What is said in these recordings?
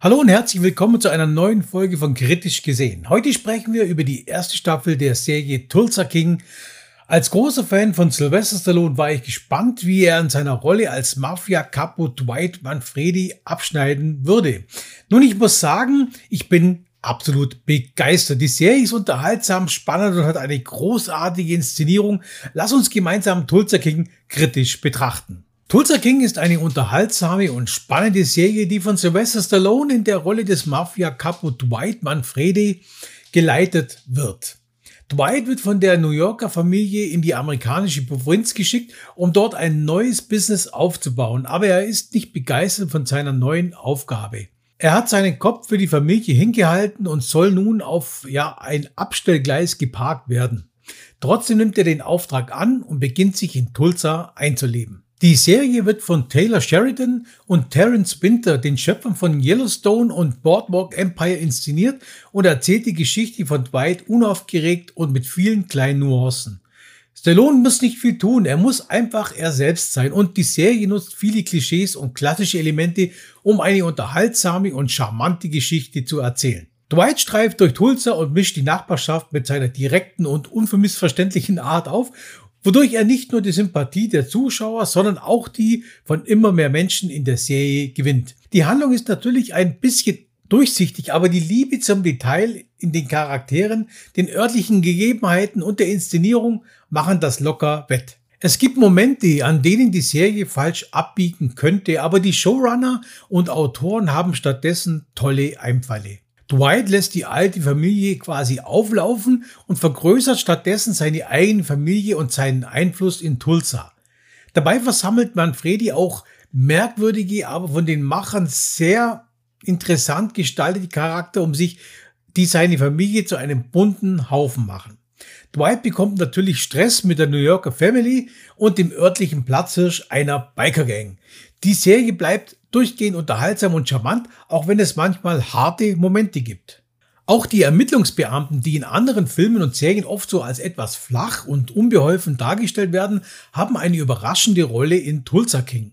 Hallo und herzlich willkommen zu einer neuen Folge von Kritisch gesehen. Heute sprechen wir über die erste Staffel der Serie Tulsa King. Als großer Fan von Sylvester Stallone war ich gespannt, wie er in seiner Rolle als Mafia-Capo Dwight Manfredi abschneiden würde. Nun, ich muss sagen, ich bin absolut begeistert. Die Serie ist unterhaltsam, spannend und hat eine großartige Inszenierung. Lass uns gemeinsam Tulsa King kritisch betrachten. Tulsa King ist eine unterhaltsame und spannende Serie, die von Sylvester Stallone in der Rolle des Mafia-Capo Dwight Manfredi geleitet wird. Dwight wird von der New Yorker Familie in die amerikanische Provinz geschickt, um dort ein neues Business aufzubauen, aber er ist nicht begeistert von seiner neuen Aufgabe. Er hat seinen Kopf für die Familie hingehalten und soll nun auf ja, ein Abstellgleis geparkt werden. Trotzdem nimmt er den Auftrag an und beginnt sich in Tulsa einzuleben. Die Serie wird von Taylor Sheridan und Terence Winter, den Schöpfern von Yellowstone und Boardwalk Empire, inszeniert und erzählt die Geschichte von Dwight unaufgeregt und mit vielen kleinen Nuancen. Stallone muss nicht viel tun, er muss einfach er selbst sein und die Serie nutzt viele Klischees und klassische Elemente, um eine unterhaltsame und charmante Geschichte zu erzählen. Dwight streift durch Tulsa und mischt die Nachbarschaft mit seiner direkten und unvermissverständlichen Art auf wodurch er nicht nur die Sympathie der Zuschauer, sondern auch die von immer mehr Menschen in der Serie gewinnt. Die Handlung ist natürlich ein bisschen durchsichtig, aber die Liebe zum Detail in den Charakteren, den örtlichen Gegebenheiten und der Inszenierung machen das locker wett. Es gibt Momente, an denen die Serie falsch abbiegen könnte, aber die Showrunner und Autoren haben stattdessen tolle Einfalle. Dwight lässt die alte Familie quasi auflaufen und vergrößert stattdessen seine eigene Familie und seinen Einfluss in Tulsa. Dabei versammelt Manfredi auch merkwürdige, aber von den Machern sehr interessant gestaltete Charakter um sich, die seine Familie zu einem bunten Haufen machen. Dwight bekommt natürlich Stress mit der New Yorker Family und dem örtlichen Platzhirsch einer Biker Gang. Die Serie bleibt durchgehend unterhaltsam und charmant, auch wenn es manchmal harte Momente gibt. Auch die Ermittlungsbeamten, die in anderen Filmen und Serien oft so als etwas flach und unbeholfen dargestellt werden, haben eine überraschende Rolle in Tulsa King.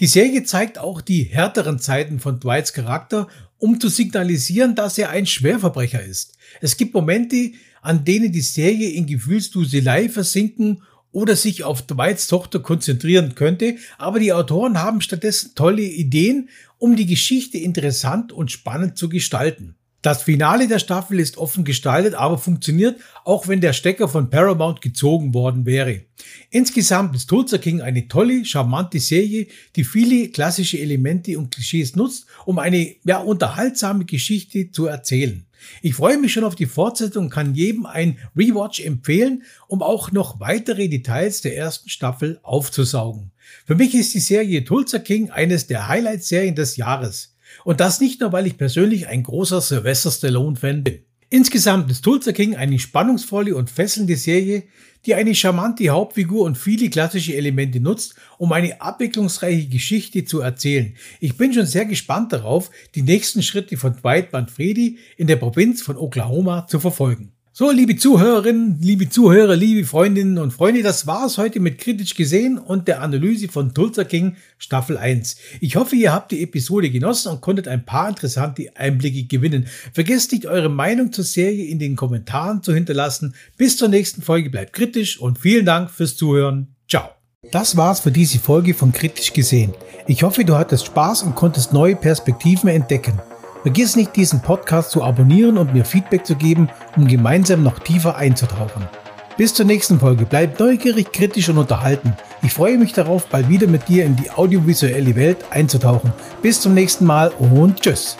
Die Serie zeigt auch die härteren Zeiten von Dwights Charakter, um zu signalisieren, dass er ein Schwerverbrecher ist. Es gibt Momente, an denen die Serie in Gefühlsduselei versinken oder sich auf Dwights Tochter konzentrieren könnte, aber die Autoren haben stattdessen tolle Ideen, um die Geschichte interessant und spannend zu gestalten. Das Finale der Staffel ist offen gestaltet, aber funktioniert, auch wenn der Stecker von Paramount gezogen worden wäre. Insgesamt ist Tulsa King eine tolle, charmante Serie, die viele klassische Elemente und Klischees nutzt, um eine ja, unterhaltsame Geschichte zu erzählen. Ich freue mich schon auf die Fortsetzung und kann jedem ein Rewatch empfehlen, um auch noch weitere Details der ersten Staffel aufzusaugen. Für mich ist die Serie Tulsa King eines der Highlight-Serien des Jahres. Und das nicht nur, weil ich persönlich ein großer Sylvester Stallone-Fan bin. Insgesamt ist Tulsa King eine spannungsvolle und fesselnde Serie, die eine charmante Hauptfigur und viele klassische Elemente nutzt, um eine abwechslungsreiche Geschichte zu erzählen. Ich bin schon sehr gespannt darauf, die nächsten Schritte von Dwight Manfredi in der Provinz von Oklahoma zu verfolgen. So, liebe Zuhörerinnen, liebe Zuhörer, liebe Freundinnen und Freunde, das war's heute mit Kritisch gesehen und der Analyse von Tulsa King Staffel 1. Ich hoffe, ihr habt die Episode genossen und konntet ein paar interessante Einblicke gewinnen. Vergesst nicht, eure Meinung zur Serie in den Kommentaren zu hinterlassen. Bis zur nächsten Folge bleibt kritisch und vielen Dank fürs Zuhören. Ciao. Das war's für diese Folge von Kritisch gesehen. Ich hoffe, du hattest Spaß und konntest neue Perspektiven entdecken. Vergiss nicht, diesen Podcast zu abonnieren und mir Feedback zu geben, um gemeinsam noch tiefer einzutauchen. Bis zur nächsten Folge. Bleib neugierig, kritisch und unterhalten. Ich freue mich darauf, bald wieder mit dir in die audiovisuelle Welt einzutauchen. Bis zum nächsten Mal und tschüss.